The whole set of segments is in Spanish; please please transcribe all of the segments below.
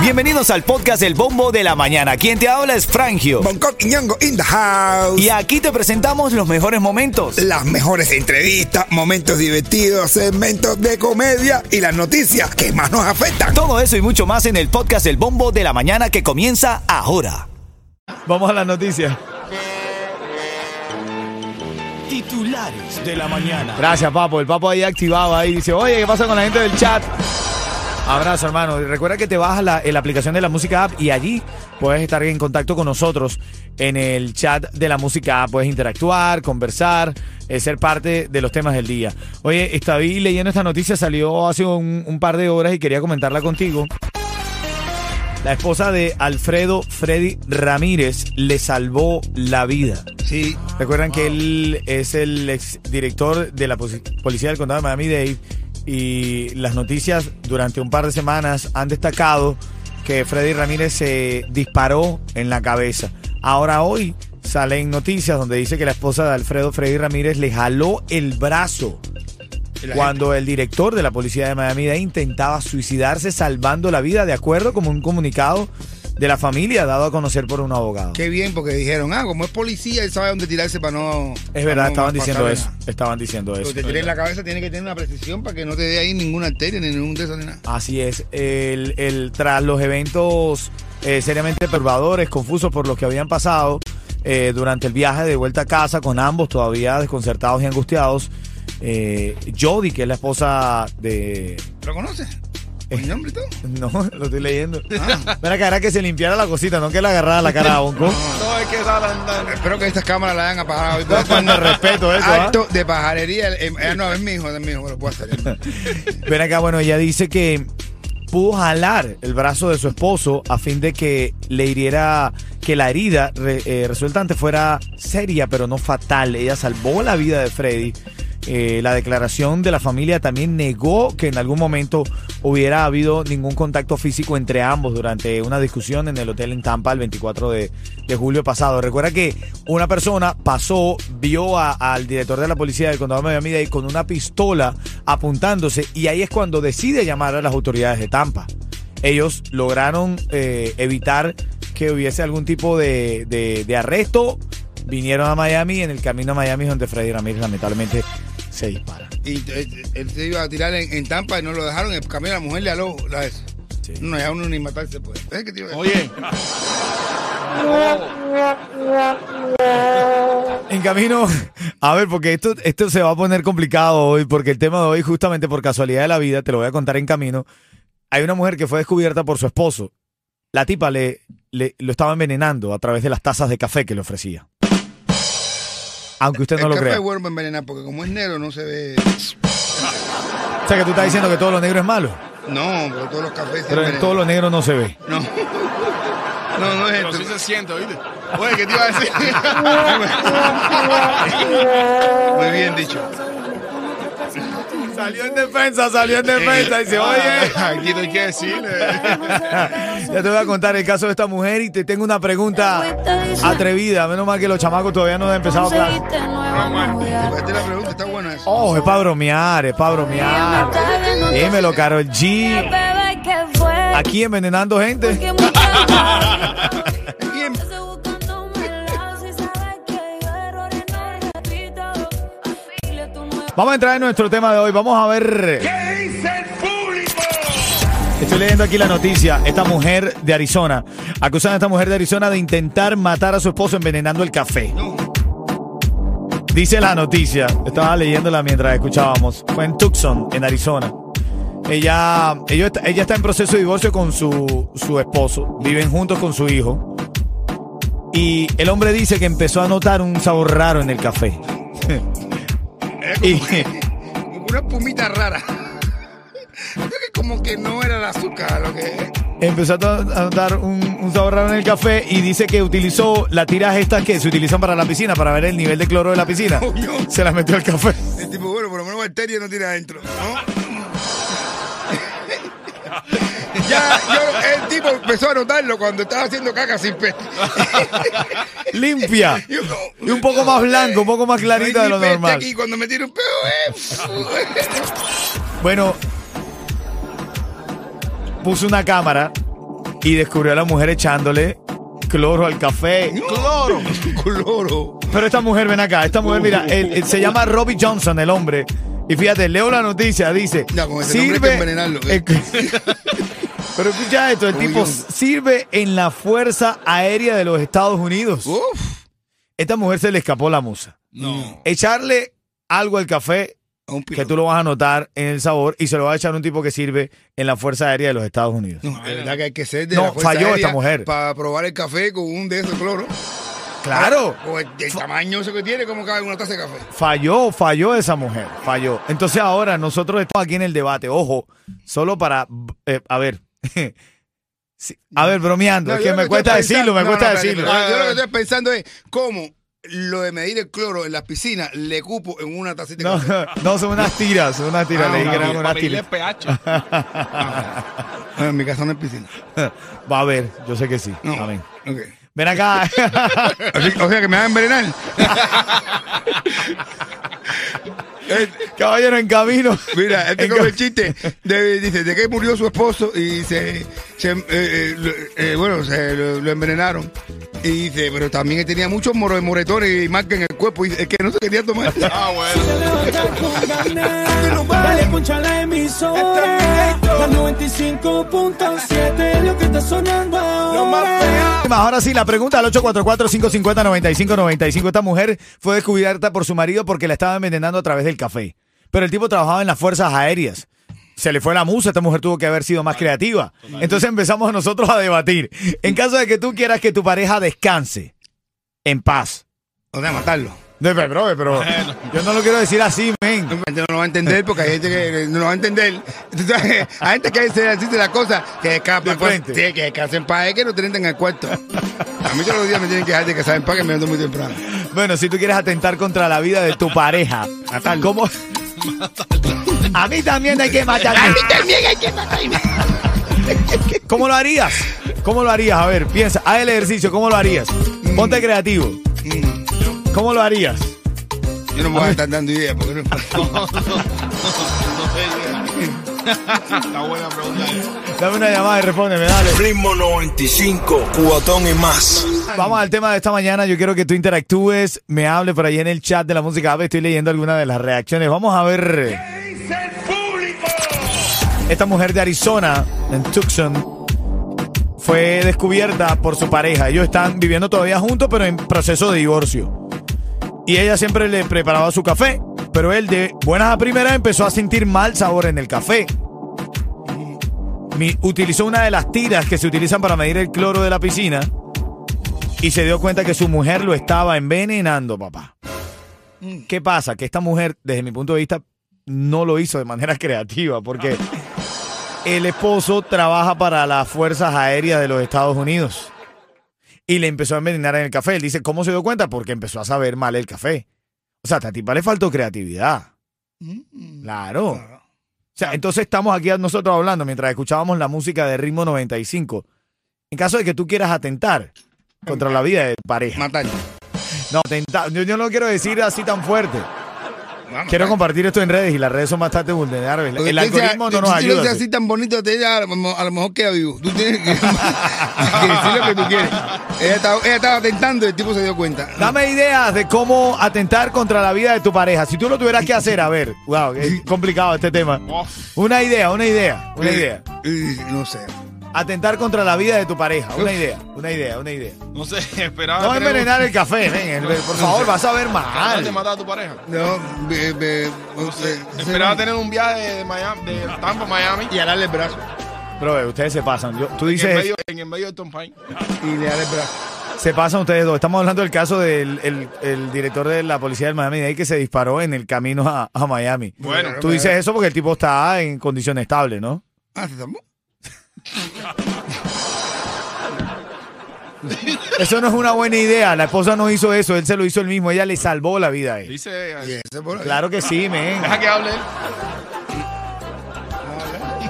Bienvenidos al podcast El Bombo de la Mañana. Quien te habla es Frangio. Bangkok y Ñongo in the house. Y aquí te presentamos los mejores momentos. Las mejores entrevistas, momentos divertidos, segmentos de comedia y las noticias que más nos afectan. Todo eso y mucho más en el podcast El Bombo de la Mañana que comienza ahora. Vamos a las noticias. Titulares de la mañana. Gracias, Papo. El Papo ahí activado ahí dice, oye, ¿qué pasa con la gente del chat? Abrazo, hermano. Y Recuerda que te bajas la, en la aplicación de la música app y allí puedes estar en contacto con nosotros en el chat de la música app. Puedes interactuar, conversar, eh, ser parte de los temas del día. Oye, estaba leyendo esta noticia, salió hace un, un par de horas y quería comentarla contigo. La esposa de Alfredo Freddy Ramírez le salvó la vida. Sí. Recuerdan que él es el exdirector de la Policía del Condado de Miami-Dade y las noticias durante un par de semanas han destacado que Freddy Ramírez se disparó en la cabeza. Ahora hoy salen noticias donde dice que la esposa de Alfredo Freddy Ramírez le jaló el brazo cuando el director de la policía de Miami-Dade intentaba suicidarse salvando la vida de acuerdo con un comunicado de la familia dado a conocer por un abogado. Qué bien, porque dijeron, ah, como es policía, él sabe dónde tirarse para no. Es verdad, no estaban diciendo eso. Estaban diciendo eso. Porque te tiré en la cabeza, tiene que tener una precisión para que no te dé ahí ninguna arteria ni ningún de esos ni nada. Así es. El, el- tras los eventos eh, seriamente perturbadores, confusos por los que habían pasado eh, durante el viaje de vuelta a casa, con ambos todavía desconcertados y angustiados, eh, Jody, que es la esposa de... ¿Lo conoces? ¿Con mi nombre? No, lo estoy leyendo. Ah. Mira, que era que se limpiara la cosita, no que le agarrara la cara a Bonco. No, es que Espero que estas cámaras la hayan apagado. No, con el respeto eso, ¿ah? Acto de pajarería. Eh, eh, no, es mi hijo, es mi hijo, lo puedo hacer. Ven acá, bueno, ella dice que pudo jalar el brazo de su esposo a fin de que le hiriera, que la herida re- eh, resultante fuera seria pero no fatal. Ella salvó la vida de Freddy. Eh, la declaración de la familia también negó que en algún momento hubiera habido ningún contacto físico entre ambos durante una discusión en el hotel en Tampa el 24 de, de julio pasado. Recuerda que una persona pasó, vio al director de la policía del condado de Miami-Dade con una pistola apuntándose y ahí es cuando decide llamar a las autoridades de Tampa. Ellos lograron eh, evitar que hubiese algún tipo de, de- de arresto. Vinieron a Miami y en el camino a Miami es donde Freddy Ramírez lamentablemente se dispara. Y eh, él se iba a tirar en, en Tampa y no lo dejaron. En el camino la mujer le aló la eso. Sí. No, ya uno ni matarse puede. ¿Ves que te iba a- Oye, En camino, a ver, porque esto, esto se va a poner complicado hoy, porque el tema de hoy, justamente por casualidad de la vida, te lo voy a contar en camino. Hay una mujer que fue descubierta por su esposo. La tipa le, le- lo estaba envenenando a través de las tazas de café que le ofrecía. Aunque usted no el lo café crea. es bueno para envenenar porque como es negro no se ve. O sea que tú estás diciendo que todo lo negro es malo, No, pero todos los cafés se pero en todo lo negro no se ve. No. No, no es pero esto. sí se siente, ¿oíste? Oye, ¿qué te iba a decir? Muy bien dicho. Salió en defensa, salió en defensa. Dice, oye. Aquí no hay que decirle. Ya te voy a contar el caso de esta mujer y te tengo una pregunta atrevida. Menos mal que los chamacos todavía no han empezado clase. Esta es la pregunta, está buena eso. Oh, es para bromear, es para bromear. Dímelo, Carol G. Aquí envenenando gente. Vamos a entrar en nuestro tema de hoy. Vamos a ver. ¿Qué dice el público? Estoy leyendo aquí la noticia. Esta mujer de Arizona. Acusan a esta mujer de Arizona de intentar matar a su esposo envenenando el café. Dice la noticia. Estaba leyéndola mientras escuchábamos. Fue en Tucson, en Arizona. Ella, ella, está, ella está en proceso de divorcio con su, su esposo. Viven juntos con su hijo. Y el hombre dice que empezó a notar un sabor raro en el café. y, Como una pumita rara. Creo que como que no era el azúcar lo que. empezó a notar un, un sabor raro en el café y dice que utilizó las tiras estas que se utilizan para la piscina, para ver el nivel de cloro de la piscina. Se las metió al café. El tipo, bueno, por lo menos bacteria no tiene adentro, ¿no? Ya, yo, el tipo empezó a notarlo cuando estaba haciendo caca sin peste. Limpia. Y un poco más blanco, un poco más clarita de lo normal. Aquí cuando me tiro un pedo, eh. Bueno, puso una cámara y descubrió a la mujer echándole cloro al café. Cloro. Cloro. Pero esta mujer, ven acá, esta mujer, mira, él- él se llama Robbie Johnson, el hombre. Y fíjate, leo la noticia, dice. Ya, con ese nombre hay que envenenarlo, ¿eh? Pero escucha esto, el tipo sirve en la Fuerza Aérea de los Estados Unidos. Uf. Esta mujer se le escapó la musa. No. Echarle algo al café un que piloto. tú lo vas a notar en el sabor y se lo va a echar un tipo que sirve en la Fuerza Aérea de los Estados Unidos. No, de verdad que hay que ser de No, la Fuerza falló Aérea esta mujer. Para probar el café con un de esos cloro. Claro, O el, el tamaño ese que tiene, como cabe en una taza de café. falló, falló esa mujer, falló. Entonces ahora nosotros estamos aquí en el debate, ojo, solo para, eh, a ver, sí, a ver, bromeando, No, es que me cuesta pensando- decirlo, me no, cuesta no, decirlo. espérate. Yo lo que estoy pensando es cómo lo de medir el cloro en las piscinas le cupo en una tacita de No, no, son unas tiras, son unas tiras, Ah, le dije que eran Para unas tiras. pH. No, en mi casa no hay piscina. Va a ver, yo sé que sí. No. Amén. Ok. Ven acá. O sea que me van a envenenar. Caballero en camino. Mira, este como el chiste. de- dice, de que murió su esposo y se, se, eh, eh, eh, bueno, se lo, lo envenenaron. Y dice, pero también tenía muchos moro- moretones y marcas en el cuerpo. Y dice, es que no se quería tomar. Ah, bueno. Dale escucha la emisora La 95.7 Lo que está sonando ahora Ahora sí, la pregunta al 844-550-9595. Esta mujer fue descubierta por su marido porque la estaba envenenando a través del café. Pero el tipo trabajaba en las fuerzas aéreas. Se le fue la musa, esta mujer tuvo que haber sido más creativa. Entonces empezamos nosotros a debatir. En caso de que tú quieras que tu pareja descanse en paz. O sea, matarlo. No, pero, bro, pero yo no lo quiero decir así, men. La gente no lo va a entender porque hay gente que no lo va a entender. Entonces, hay gente que se decirte la cosa que escapan. frente. Sí, que descansen para que no te en el cuarto. A mí todos los días me tienen que dejar de casar en paz que me ando muy temprano. Bueno, si tú quieres atentar contra la vida de tu pareja, ¿cómo? A mí también hay que matarme. A mí también hay que matarme. ¿Cómo lo harías? ¿Cómo lo harías? A ver, piensa, haz el ejercicio, ¿cómo lo harías? Ponte creativo. ¿Cómo lo harías? Yo no me voy a estar dando ideas porque no Está buena pregunta. esa. Dame una llamada y respóndeme, dale. Ritmo 95, cubatón y más. Vamos al tema de esta mañana. Yo quiero que tú interactúes, me hable por ahí en el chat de la música. Estoy leyendo algunas de las reacciones. Vamos a ver. Esta mujer de Arizona, en Tucson, fue descubierta por su pareja. Ellos están viviendo todavía juntos, pero en proceso de divorcio. Y ella siempre le preparaba su café, pero él de buenas a primeras empezó a sentir mal sabor en el café. Utilizó una de las tiras que se utilizan para medir el cloro de la piscina y se dio cuenta que su mujer lo estaba envenenando, papá. ¿Qué pasa? Que esta mujer, desde mi punto de vista, no lo hizo de manera creativa, porque el esposo trabaja para las Fuerzas Aéreas de los Estados Unidos y le empezó a envenenar en el café. Él dice, ¿cómo se dio cuenta? Porque empezó a saber mal el café. O sea, a esta tipa le faltó creatividad. Claro. O sea, entonces estamos aquí nosotros hablando mientras escuchábamos la música de ritmo 95. En caso de que tú quieras atentar contra la vida de tu pareja. matarlo. No, atentar. Yo, yo no quiero decir así tan fuerte. Vamos, Quiero compartir esto en redes y las redes son bastante vulnerables. Porque El algoritmo no nos tú lo ayuda. dices así tan bonito, te ella a lo mejor- queda vivo. Tú tienes que, decir lo que tú quieres. Ella estaba, ella estaba tentando y el tipo se dio cuenta. Dame ideas de cómo atentar contra la vida de tu pareja. Si tú lo tuvieras que hacer, a ver, wow, es complicado este tema. Una idea, una idea, una idea. Eh, No sé. Atentar contra la vida de tu pareja. Una idea, una idea, una idea. No sé, esperaba. No tener envenenar el café, ven, el- por favor, vas a ver ¿Tratar de mal. matar a tu pareja. No, be- be- no sé. Esperaba tener un viaje de Miami, de Tampa a Miami. Y darle el brazo. Bro, ustedes se pasan. Yo- tú En el, dices, medio, en el medio de Tom Pine. Y le darle el brazo. se pasan ustedes dos. Estamos hablando del caso del el, el director de la policía del Miami Dade que se disparó en el camino a, a Miami. Bueno, Tú dices eso porque el tipo está en condición estable, ¿no? Ah, ¿se tomó? Eso no es una buena idea. La esposa no hizo eso, él se lo hizo él mismo. Ella le salvó la vida a él. dice. Y ese por ahí. Claro que sí, men. Deja que hable él.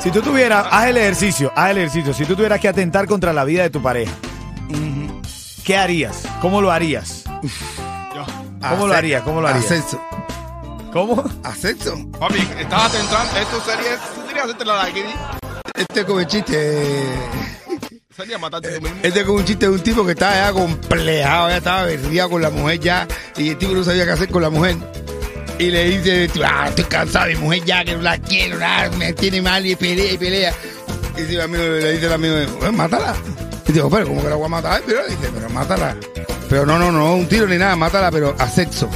Si tú tuvieras, haz el ejercicio, haz el ejercicio. Si tú tuvieras que atentar contra la vida de tu pareja, ¿qué harías? ¿Cómo lo harías? ¿Cómo lo harías? ¿Cómo lo harías? Ascenso. ¿Cómo? Ascenso. Papi, estás atentando. Esto sería. Tú querías hacerte la de aquí. Este es como el chiste. Sería matarte tú mismo. Este es como un chiste de un tipo que estaba ya complejado, ya estaba berriado con la mujer ya, y el tipo no sabía qué hacer con la mujer. Y le dice, ah, estoy cansado de mi mujer ya, que no la quiero, nada, me tiene mal y pelea y pelea. Y dice el amigo, le dice el amigo, "Eh, mátala. Y digo, pero ¿cómo que la voy a matar? Pero dice, pero mátala. Pero no, no, no, un tiro ni nada, mátala, pero a sexo.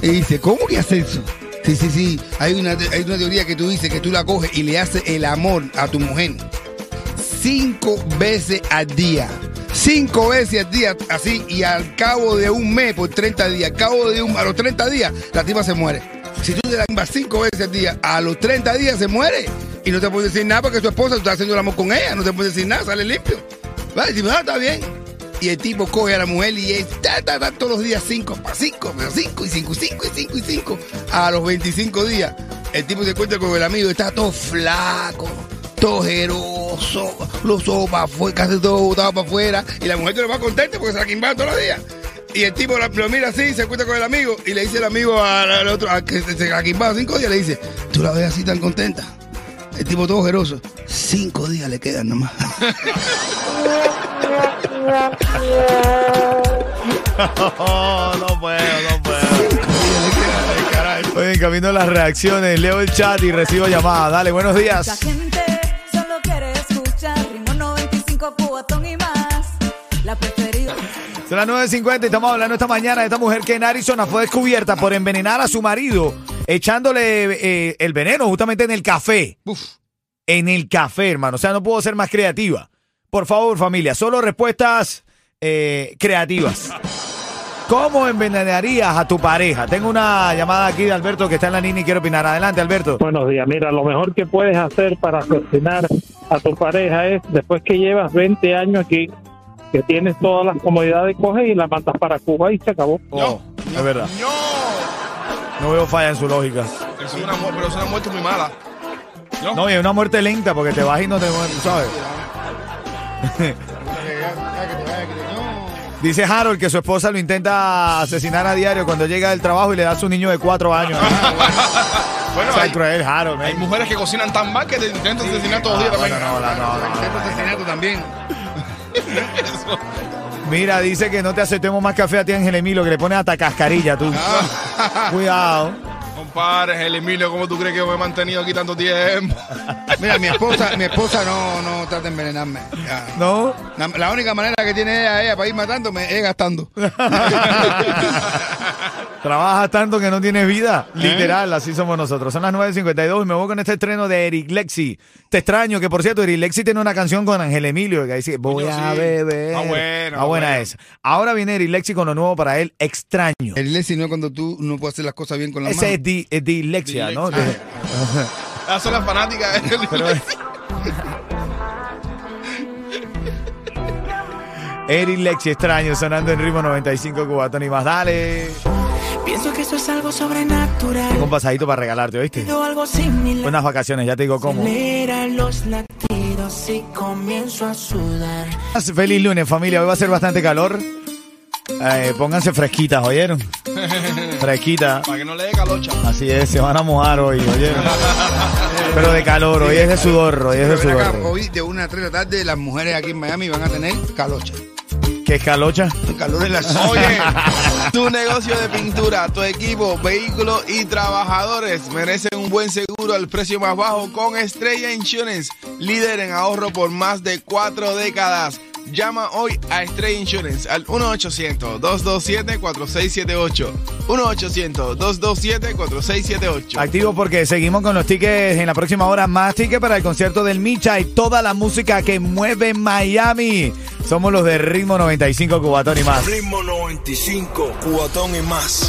Y dice, ¿cómo que a sexo? Sí, sí, sí. Hay una, hay una teoría que tú dices que tú la coges y le haces el amor a tu mujer cinco veces al día. Cinco veces al día, así, y al cabo de un mes, por 30 días, al cabo de un, a los 30 días, la tipa se muere. Si tú te la embas cinco veces al día, a los 30 días se muere. Y no te puedes decir nada porque tu esposa, tú estás haciendo el amor con ella, no te puedes decir nada, sale limpio. Vale, ah, está bien. Y el tipo coge a la mujer y es ta, ta, todos los días cinco, para cinco, pero cinco y cinco, y cinco y cinco y cinco. A los 25 días, el tipo se encuentra con el amigo está todo flaco, todo jeroso, los ojos para afuera, casi todo botado para afuera. Y la mujer te lo va contenta porque se la quimbaba todos los días. Y el tipo lo mira así, se encuentra con el amigo y le dice el amigo al, otro, al que se, la quimbaba cinco días, le dice, tú la ves así tan contenta. El tipo todo jeroso. Cinco días le quedan nomás. No puedo, no puedo. Oye, en camino a las reacciones, leo el chat y recibo llamadas. Dale, buenos La días. gente solo quiere escuchar ritmo 95 cubatón y más. La preferida. Son las 9.50 y estamos hablando esta mañana de esta mujer que en Arizona fue descubierta por envenenar a su marido echándole eh, el veneno justamente en el café. En el café, hermano. O sea, no puedo ser más creativa. Por favor, familia, solo respuestas eh, creativas. ¿Cómo envenenarías a tu pareja? Tengo una llamada aquí de Alberto que está en la línea y quiere opinar. Adelante, Alberto. Buenos días. Mira, lo mejor que puedes hacer para asesinar a tu pareja es, después que llevas 20 años aquí, que tienes todas las comodidades, coges y la mandas para Cuba y se acabó. Oh, es verdad. No. No veo falla en su lógica. Es una, pero es una muerte muy mala. No. No, y es una muerte lenta porque te vas y no te mueres, ¿sabes? Dice Harold que su esposa lo intenta asesinar a diario cuando llega del trabajo y le da a su niño de cuatro años. Bueno, O sea, hay, cruel, Harold. hay mujeres que cocinan tan mal que te intentan asesinar todos los días también. No, no, no, no, no. Asesinato también. Mira, dice que no te aceptemos más café a ti, Ángel Emilio, que le pones hasta cascarilla tú. Cuidado. Compadre, el Emilio, ¿cómo tú crees que yo me he mantenido aquí tanto tiempo? Mira, mi esposa, mi esposa no, no trata de envenenarme. Ya. ¿No? La, la única manera que tiene ella, ella para ir matándome es gastando. Trabajas tanto que no tienes vida. Literal, así somos nosotros. Son las 9.52 y me voy con este estreno de Eric Lexi. Te extraño, que por cierto, Eric Lexi tiene una canción con Ángel Emilio que dice, voy a sí. beber. Ah, bueno, Ah, ah, buena bueno. esa. Ahora viene Eric Lexi con lo nuevo para él, Extraño. El Leslie no es cuando tú no puedes hacer las cosas bien con la mano. Ese es, di, es dislexia, ¿no? Dislexia. Esas son las fanáticas. Pero- Eric Lexi, extraño, sonando en ritmo 95 cubatón y más. Dale. Pienso que eso es algo sobrenatural. Tengo un pasadito para regalarte, ¿oíste? Algo similar. Unas vacaciones, ya te digo cómo. Los latidos y comienzo a sudar. Feliz lunes, familia. Hoy va a ser bastante calor. Eh, pónganse fresquitas, ¿oyeron? Fresquita. Para que no le dé calocha. Así es, se van a mojar hoy, ¿oyeron? Pero de calor, hoy es de sudor, hoy es de sudor. hoy de una a tres de la tarde las mujeres aquí en Miami van a tener calocha. ¿Qué es calocha? Calor en la Oye, tu negocio de pintura, tu equipo, vehículos y trabajadores merecen un buen seguro al precio más bajo con Estrella Insurance, líder en ahorro por más de cuatro décadas. Llama hoy a Estrella Insurance al 1-800-227-4678. 1-800-227-4678. Activo porque seguimos con los tickets en la próxima hora. Más tickets para el concierto del Micha y toda la música que mueve Miami. Somos los de Ritmo 95 Cubatón y más. Ritmo 95, cuatón y más.